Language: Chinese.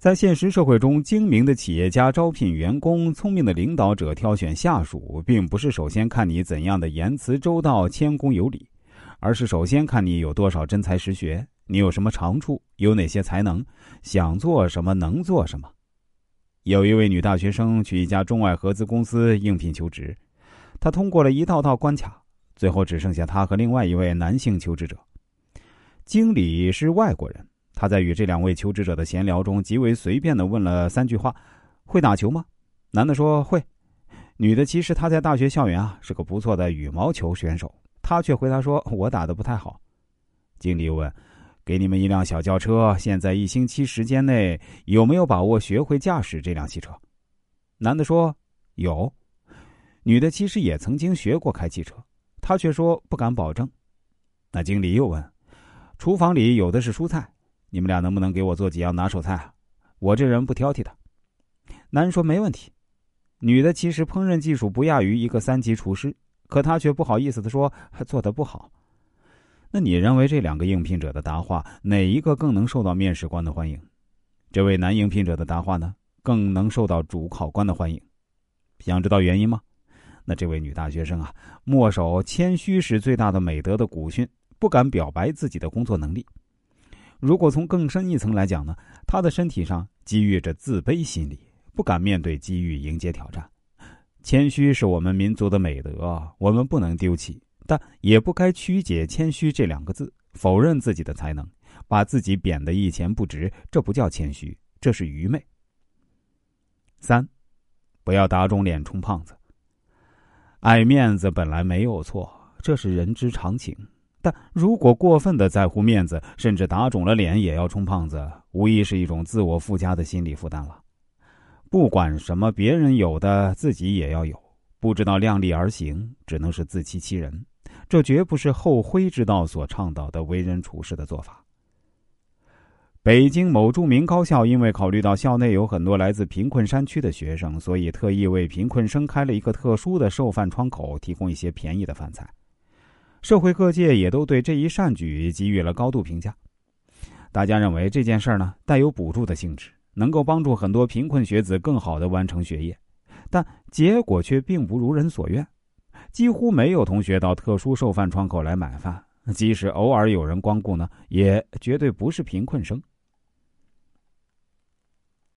在现实社会中，精明的企业家招聘员工，聪明的领导者挑选下属，并不是首先看你怎样的言辞周到、谦恭有礼，而是首先看你有多少真才实学，你有什么长处，有哪些才能，想做什么，能做什么。有一位女大学生去一家中外合资公司应聘求职，她通过了一道道关卡，最后只剩下她和另外一位男性求职者。经理是外国人。他在与这两位求职者的闲聊中，极为随便的问了三句话：“会打球吗？”男的说会，女的其实他在大学校园啊是个不错的羽毛球选手，他却回答说：“我打的不太好。”经理又问：“给你们一辆小轿车，现在一星期时间内有没有把握学会驾驶这辆汽车？”男的说：“有。”女的其实也曾经学过开汽车，她却说不敢保证。那经理又问：“厨房里有的是蔬菜。”你们俩能不能给我做几样拿手菜？我这人不挑剔的。男人说没问题。女的其实烹饪技术不亚于一个三级厨师，可她却不好意思的说做的不好。那你认为这两个应聘者的答话哪一个更能受到面试官的欢迎？这位男应聘者的答话呢，更能受到主考官的欢迎。想知道原因吗？那这位女大学生啊，墨守谦虚是最大的美德的古训，不敢表白自己的工作能力。如果从更深一层来讲呢，他的身体上积郁着自卑心理，不敢面对机遇，迎接挑战。谦虚是我们民族的美德，我们不能丢弃，但也不该曲解“谦虚”这两个字，否认自己的才能，把自己贬得一钱不值。这不叫谦虚，这是愚昧。三，不要打肿脸充胖子。爱面子本来没有错，这是人之常情。但如果过分的在乎面子，甚至打肿了脸也要充胖子，无疑是一种自我附加的心理负担了。不管什么，别人有的自己也要有，不知道量力而行，只能是自欺欺人。这绝不是后辉之道所倡导的为人处事的做法。北京某著名高校因为考虑到校内有很多来自贫困山区的学生，所以特意为贫困生开了一个特殊的售饭窗口，提供一些便宜的饭菜。社会各界也都对这一善举给予了高度评价，大家认为这件事呢带有补助的性质，能够帮助很多贫困学子更好的完成学业，但结果却并不如人所愿，几乎没有同学到特殊售饭窗口来买饭，即使偶尔有人光顾呢，也绝对不是贫困生。